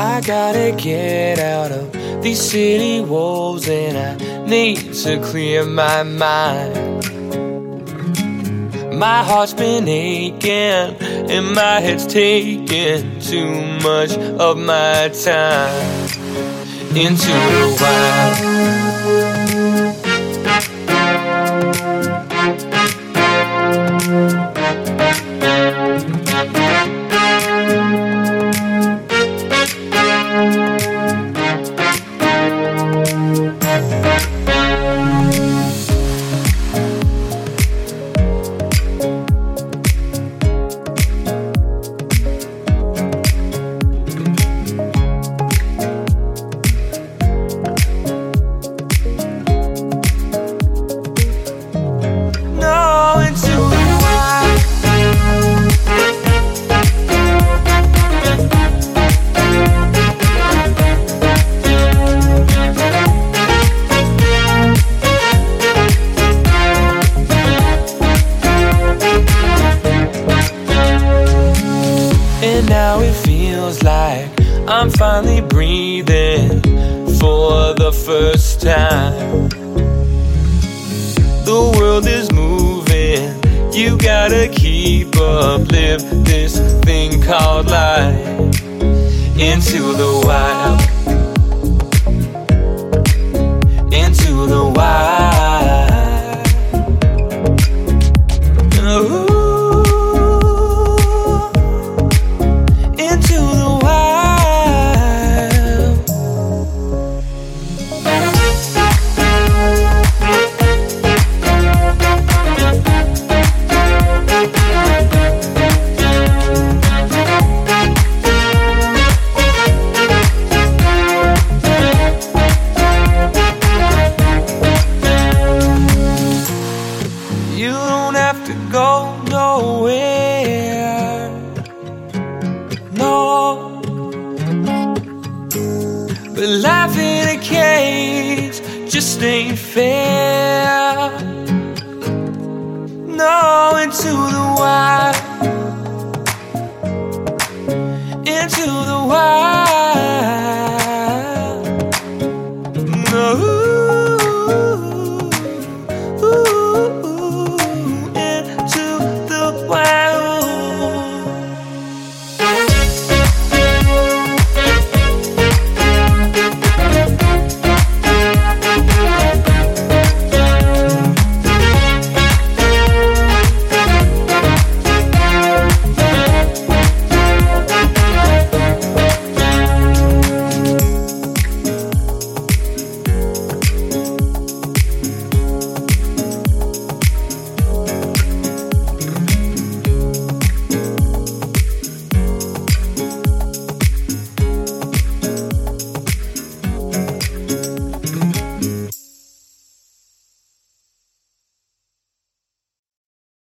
I gotta get out of these city walls and I need to clear my mind. My heart's been aching and my head's taking too much of my time into the wild. No, feels like I'm finally breathing for the first time. The world is moving, you gotta keep up, live this thing called life into the wild. To go nowhere. No. But life in a cage just ain't fair. No, into the.